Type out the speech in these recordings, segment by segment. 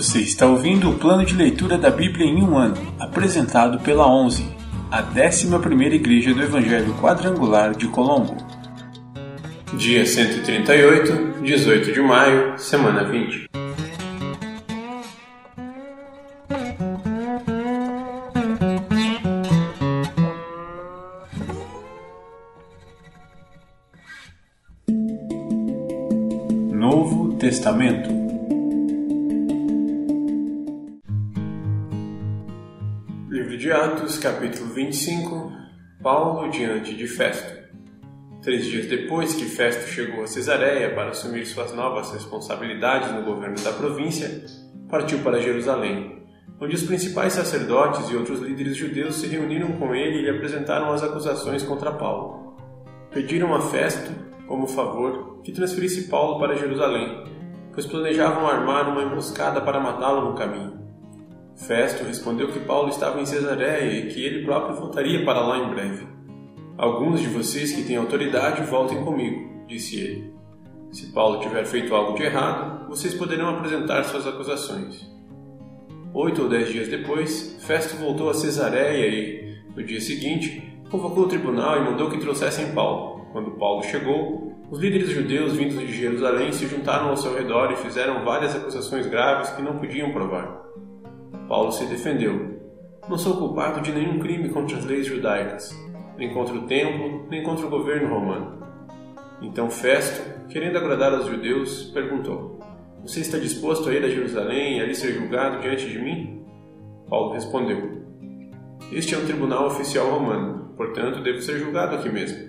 Você está ouvindo o plano de leitura da Bíblia em um ano, apresentado pela 11, a 11ª Igreja do Evangelho Quadrangular de Colombo. Dia 138, 18 de maio, semana 20. Novo Testamento de Atos, capítulo 25 Paulo diante de Festo. Três dias depois que Festo chegou a Cesareia para assumir suas novas responsabilidades no governo da província, partiu para Jerusalém, onde os principais sacerdotes e outros líderes judeus se reuniram com ele e lhe apresentaram as acusações contra Paulo. Pediram a Festo, como favor, que transferisse Paulo para Jerusalém, pois planejavam armar uma emboscada para matá-lo no caminho. Festo respondeu que Paulo estava em Cesareia e que ele próprio voltaria para lá em breve. Alguns de vocês que têm autoridade voltem comigo, disse ele. Se Paulo tiver feito algo de errado, vocês poderão apresentar suas acusações. Oito ou dez dias depois, Festo voltou a Cesareia e, no dia seguinte, convocou o tribunal e mandou que trouxessem Paulo. Quando Paulo chegou, os líderes judeus vindos de Jerusalém se juntaram ao seu redor e fizeram várias acusações graves que não podiam provar. Paulo se defendeu. Não sou culpado de nenhum crime contra as leis judaicas, nem contra o templo, nem contra o governo romano. Então Festo, querendo agradar aos judeus, perguntou: Você está disposto a ir a Jerusalém e ali ser julgado diante de mim? Paulo respondeu: Este é um tribunal oficial romano, portanto devo ser julgado aqui mesmo.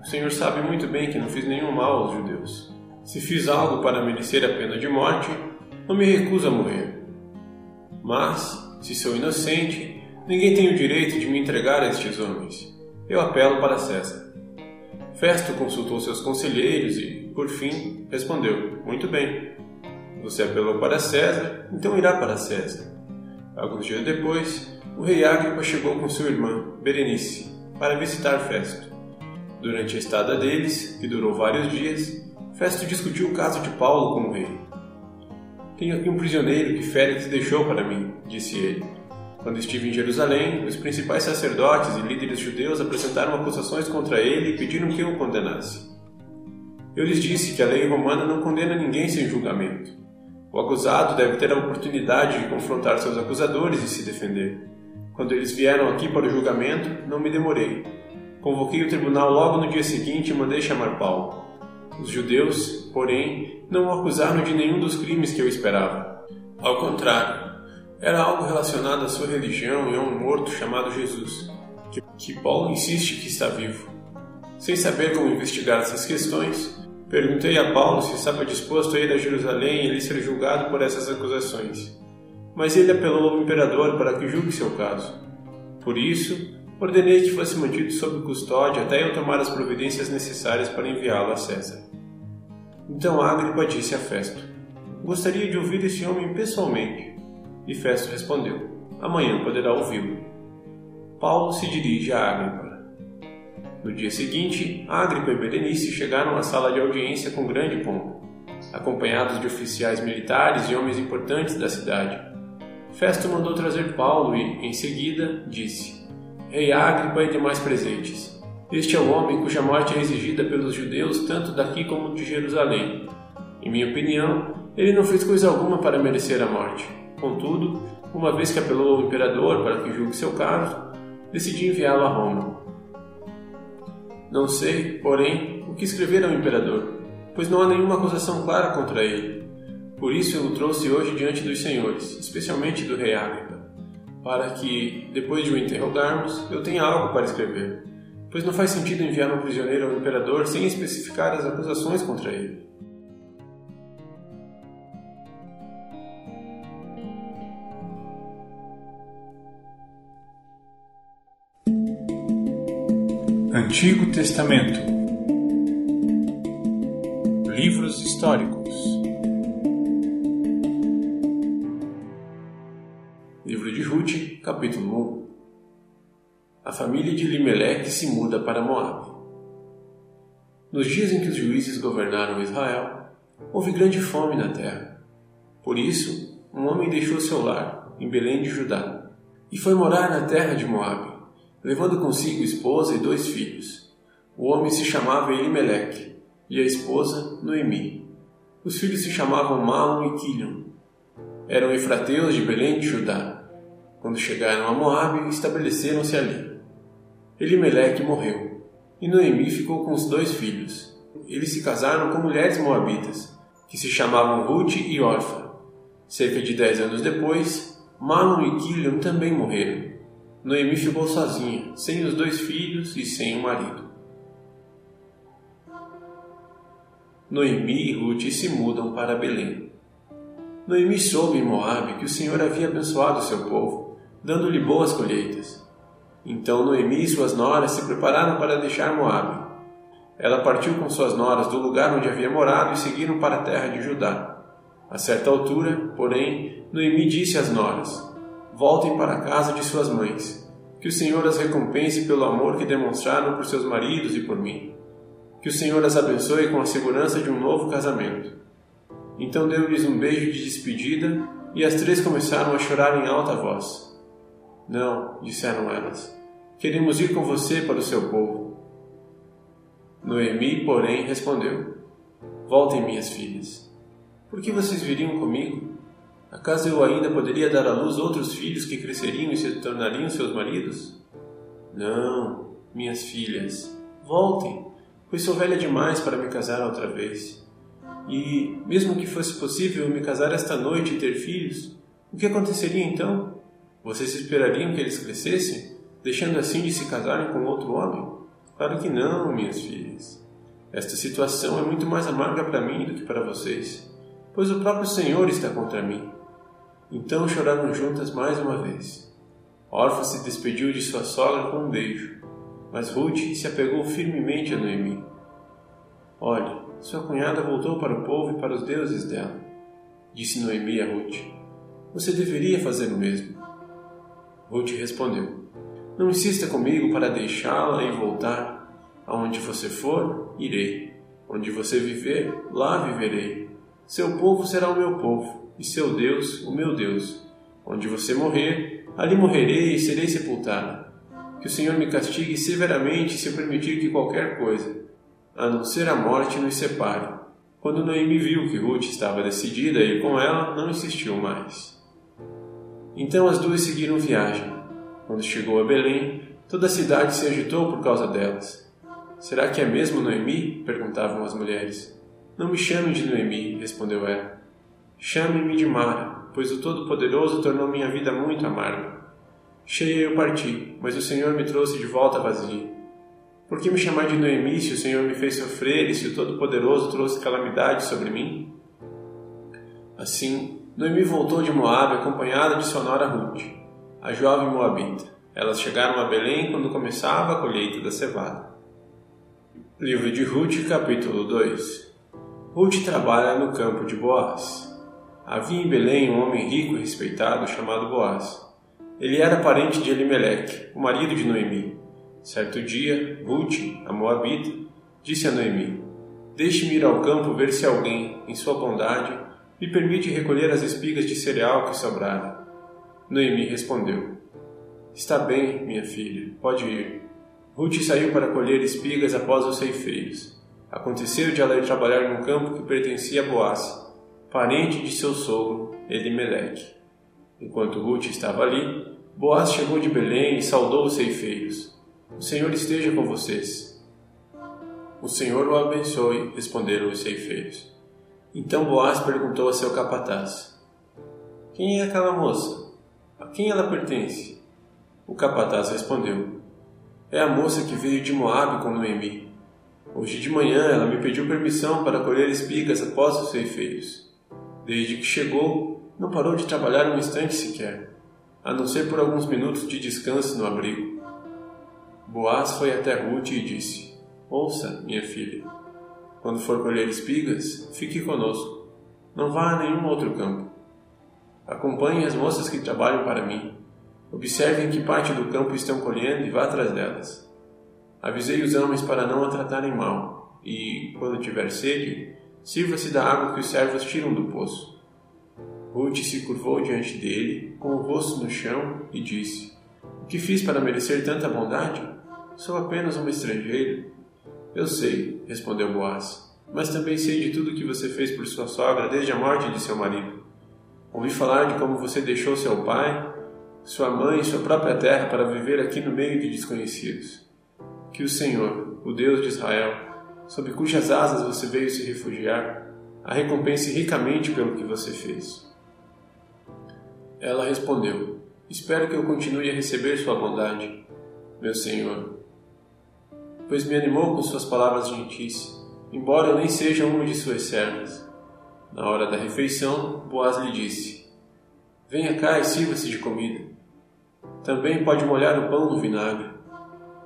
O Senhor sabe muito bem que não fiz nenhum mal aos judeus. Se fiz algo para merecer a pena de morte, não me recuso a morrer. Mas, se sou inocente, ninguém tem o direito de me entregar a estes homens. Eu apelo para César. Festo consultou seus conselheiros e, por fim, respondeu: Muito bem. Você apelou para César, então irá para César. Alguns dias depois, o rei Agripa chegou com sua irmã, Berenice, para visitar Festo. Durante a estada deles, que durou vários dias, Festo discutiu o caso de Paulo com o rei. Tenho aqui um prisioneiro que Félix deixou para mim, disse ele. Quando estive em Jerusalém, os principais sacerdotes e líderes judeus apresentaram acusações contra ele e pediram que eu o condenasse. Eu lhes disse que a lei romana não condena ninguém sem julgamento. O acusado deve ter a oportunidade de confrontar seus acusadores e se defender. Quando eles vieram aqui para o julgamento, não me demorei. Convoquei o tribunal logo no dia seguinte e mandei chamar Paulo. Os judeus, porém, não o acusaram de nenhum dos crimes que eu esperava. Ao contrário, era algo relacionado à sua religião e a um morto chamado Jesus, que, que Paulo insiste que está vivo. Sem saber como investigar essas questões, perguntei a Paulo se estava disposto a ir a Jerusalém e ali ser julgado por essas acusações. Mas ele apelou ao imperador para que julgue seu caso. Por isso, ordenei que fosse mantido sob custódia até eu tomar as providências necessárias para enviá-lo a César. Então Agripa disse a Festo: Gostaria de ouvir esse homem pessoalmente. E Festo respondeu: Amanhã poderá ouvi-lo. Paulo se dirige a Agripa. No dia seguinte, Agripa e Berenice chegaram à sala de audiência com grande pompa, acompanhados de oficiais militares e homens importantes da cidade. Festo mandou trazer Paulo e, em seguida, disse: Rei Agripa e demais presentes, este é o homem cuja morte é exigida pelos judeus tanto daqui como de Jerusalém. Em minha opinião, ele não fez coisa alguma para merecer a morte. Contudo, uma vez que apelou ao imperador para que julgue seu caso, decidi enviá-lo a Roma. Não sei, porém, o que escrever ao imperador, pois não há nenhuma acusação clara contra ele. Por isso eu o trouxe hoje diante dos senhores, especialmente do rei Agripa, para que, depois de o interrogarmos, eu tenha algo para escrever pois não faz sentido enviar um prisioneiro ao imperador sem especificar as acusações contra ele. Antigo Testamento. Livros históricos. Livro de Ruth, capítulo 1 a família de Limeleque se muda para Moab. Nos dias em que os juízes governaram Israel, houve grande fome na terra. Por isso, um homem deixou seu lar, em Belém de Judá, e foi morar na terra de Moabe, levando consigo esposa e dois filhos. O homem se chamava Elimeleque, e a esposa Noemi. Os filhos se chamavam Malom e Quilion. Eram efrateus de Belém de Judá. Quando chegaram a Moabe, estabeleceram-se ali. Elimeleque morreu, e Noemi ficou com os dois filhos. Eles se casaram com mulheres moabitas, que se chamavam Ruth e Orfa. Cerca de dez anos depois, Malom e Quilion também morreram. Noemi ficou sozinha, sem os dois filhos e sem o marido. Noemi e Ruth se mudam para Belém. Noemi soube em Moabe que o Senhor havia abençoado seu povo, dando-lhe boas colheitas. Então Noemi e suas noras se prepararam para deixar Moabe. Ela partiu com suas noras do lugar onde havia morado e seguiram para a terra de Judá. A certa altura, porém, Noemi disse às noras: Voltem para a casa de suas mães. Que o Senhor as recompense pelo amor que demonstraram por seus maridos e por mim. Que o Senhor as abençoe com a segurança de um novo casamento. Então deu-lhes um beijo de despedida e as três começaram a chorar em alta voz. Não, disseram elas. Queremos ir com você para o seu povo. Noemi, porém, respondeu: Voltem, minhas filhas. Por que vocês viriam comigo? Acaso eu ainda poderia dar à luz outros filhos que cresceriam e se tornariam seus maridos? Não, minhas filhas, voltem, pois sou velha demais para me casar outra vez. E, mesmo que fosse possível me casar esta noite e ter filhos, o que aconteceria então? Vocês esperariam que eles crescessem, deixando assim de se casarem com outro homem? Claro que não, minhas filhas. Esta situação é muito mais amarga para mim do que para vocês, pois o próprio Senhor está contra mim então choraram juntas mais uma vez. Orfa se despediu de sua sogra com um beijo, mas Ruth se apegou firmemente a Noemi. Olhe, sua cunhada voltou para o povo e para os deuses dela, disse Noemi a Ruth. Você deveria fazer o mesmo. Ruth respondeu: Não insista comigo para deixá-la e voltar. Aonde você for, irei. Onde você viver, lá viverei. Seu povo será o meu povo e seu Deus, o meu Deus. Onde você morrer, ali morrerei e serei sepultado. Que o Senhor me castigue severamente se eu permitir que qualquer coisa, a não ser a morte, nos separe. Quando Noemi viu que Ruth estava decidida a ir com ela, não insistiu mais. Então as duas seguiram viagem. Quando chegou a Belém, toda a cidade se agitou por causa delas. Será que é mesmo Noemi? perguntavam as mulheres. Não me chamem de Noemi, respondeu ela. Chame-me de Mara, pois o Todo-Poderoso tornou minha vida muito amarga. Cheia eu parti, mas o Senhor me trouxe de volta vazia. Por que me chamar de Noemi se o Senhor me fez sofrer e se o Todo-Poderoso trouxe calamidade sobre mim? Assim, Noemi voltou de Moabe acompanhada de sua nora Ruth, a jovem moabita. Elas chegaram a Belém quando começava a colheita da cevada. Livro de Ruth, capítulo 2 Ruth trabalha no campo de Boaz. Havia em Belém um homem rico e respeitado chamado Boaz. Ele era parente de Elimeleque, o marido de Noemi. Certo dia, Ruth, a Moabita, disse a Noemi: Deixe-me ir ao campo ver se alguém, em sua bondade, me permite recolher as espigas de cereal que sobraram. Noemi respondeu: Está bem, minha filha, pode ir. Ruth saiu para colher espigas após os ceifeiros. Aconteceu de ela ir trabalhar num campo que pertencia a Boaz, parente de seu sogro, Elimeleque. Enquanto Ruth estava ali, Boaz chegou de Belém e saudou os ceifeiros. O Senhor esteja com vocês. O Senhor o abençoe, responderam os ceifeiros. Então Boaz perguntou a seu capataz: Quem é aquela moça? A quem ela pertence? O capataz respondeu: É a moça que veio de Moabe com Noemi. Hoje de manhã ela me pediu permissão para colher espigas após os ceifeiros. Desde que chegou, não parou de trabalhar um instante sequer, a não ser por alguns minutos de descanso no abrigo. Boaz foi até Ruth e disse: Ouça, minha filha, quando for colher espigas, fique conosco. Não vá a nenhum outro campo. Acompanhe as moças que trabalham para mim. Observe em que parte do campo estão colhendo e vá atrás delas. Avisei os homens para não a tratarem mal, e, quando tiver sede, Sirva-se da água que os servos tiram do poço. Ruth se curvou diante dele, com o rosto no chão, e disse: O que fiz para merecer tanta bondade? Sou apenas um estrangeiro. Eu sei, respondeu Boaz, mas também sei de tudo que você fez por sua sogra desde a morte de seu marido. Ouvi falar de como você deixou seu pai, sua mãe e sua própria terra para viver aqui no meio de desconhecidos. Que o Senhor, o Deus de Israel, sob cujas asas você veio se refugiar, a recompense ricamente pelo que você fez. Ela respondeu: Espero que eu continue a receber sua bondade, meu Senhor, pois me animou com suas palavras gentis, embora eu nem seja uma de suas servas. Na hora da refeição, Boaz lhe disse: Venha cá e sirva-se de comida. Também pode molhar o pão no vinagre.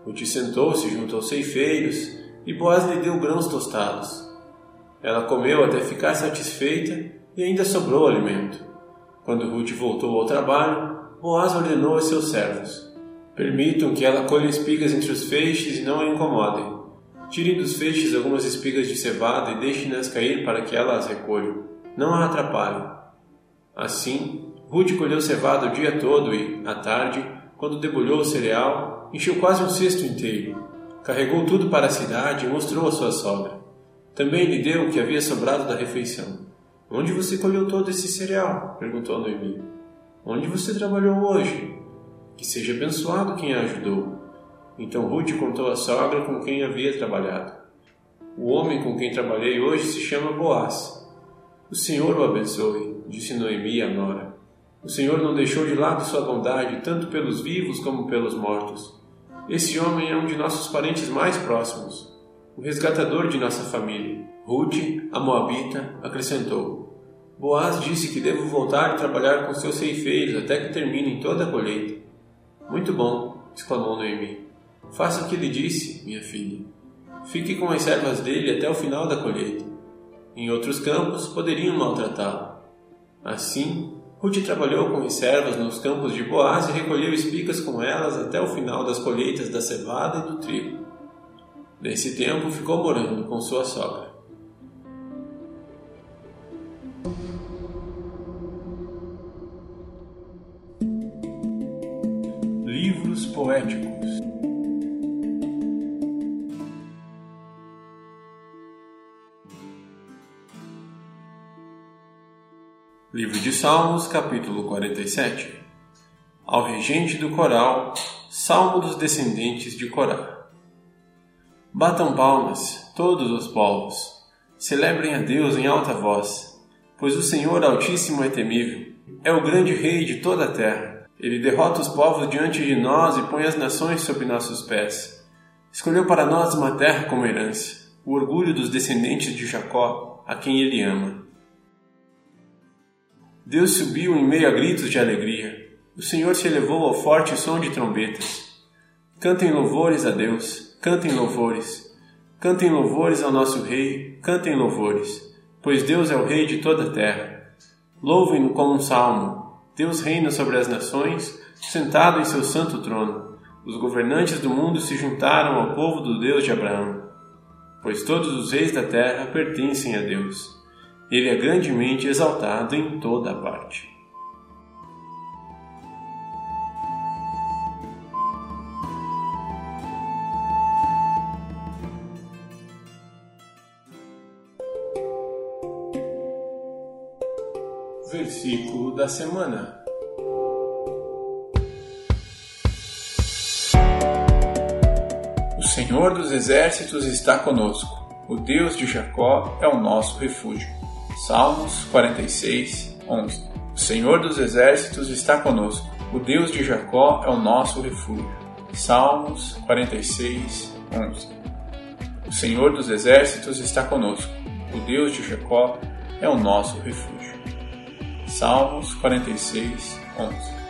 Ruth sentou-se junto aos ceifeiros e Boaz lhe deu grãos tostados. Ela comeu até ficar satisfeita e ainda sobrou alimento. Quando Ruth voltou ao trabalho, Boaz ordenou aos seus servos: Permitam que ela colha espigas entre os feixes e não a incomodem. Tirem dos feixes algumas espigas de cevada e deixem-nas cair para que ela as recolha. Não a atrapalhem. Assim, Ruth colheu cevada o dia todo e, à tarde, quando debulhou o cereal, encheu quase um cesto inteiro. Carregou tudo para a cidade e mostrou a sua sogra. Também lhe deu o que havia sobrado da refeição. Onde você colheu todo esse cereal? perguntou Noemi. Onde você trabalhou hoje? Que seja abençoado quem a ajudou. Então Ruth contou à sogra com quem havia trabalhado. O homem com quem trabalhei hoje se chama Boaz. O Senhor o abençoe, disse Noemi a Nora. O Senhor não deixou de lado sua bondade, tanto pelos vivos como pelos mortos. Esse homem é um de nossos parentes mais próximos, o resgatador de nossa família. Ruth, a Moabita, acrescentou: Boaz disse que devo voltar e trabalhar com seus ceifeiros até que terminem toda a colheita. Muito bom, exclamou Noemi. Faça o que ele disse, minha filha. Fique com as servas dele até o final da colheita. Em outros campos poderiam maltratá-lo. Assim, Ruth trabalhou com as servas nos campos de Boaz e recolheu espigas com elas até o final das colheitas da cevada e do trigo. Nesse tempo ficou morando com sua sogra. Salmos, capítulo 47 Ao regente do coral, Salmo dos descendentes de Corá. Batam palmas, todos os povos, celebrem a Deus em alta voz, pois o Senhor Altíssimo é temível, é o grande Rei de toda a terra. Ele derrota os povos diante de nós e põe as nações sob nossos pés. Escolheu para nós uma terra como herança, o orgulho dos descendentes de Jacó, a quem ele ama. Deus subiu em meio a gritos de alegria. O Senhor se elevou ao forte som de trombetas. Cantem louvores a Deus, cantem louvores. Cantem louvores ao nosso Rei, cantem louvores, pois Deus é o Rei de toda a terra. Louvem-no com um salmo. Deus reina sobre as nações, sentado em seu santo trono. Os governantes do mundo se juntaram ao povo do Deus de Abraão, pois todos os reis da terra pertencem a Deus. Ele é grandemente exaltado em toda a parte. Versículo da semana. O Senhor dos exércitos está conosco. O Deus de Jacó é o nosso refúgio. Salmos 46, 11 O Senhor dos exércitos está conosco. O Deus de Jacó é o nosso refúgio. Salmos 46, 11 O Senhor dos exércitos está conosco. O Deus de Jacó é o nosso refúgio. Salmos 46, 11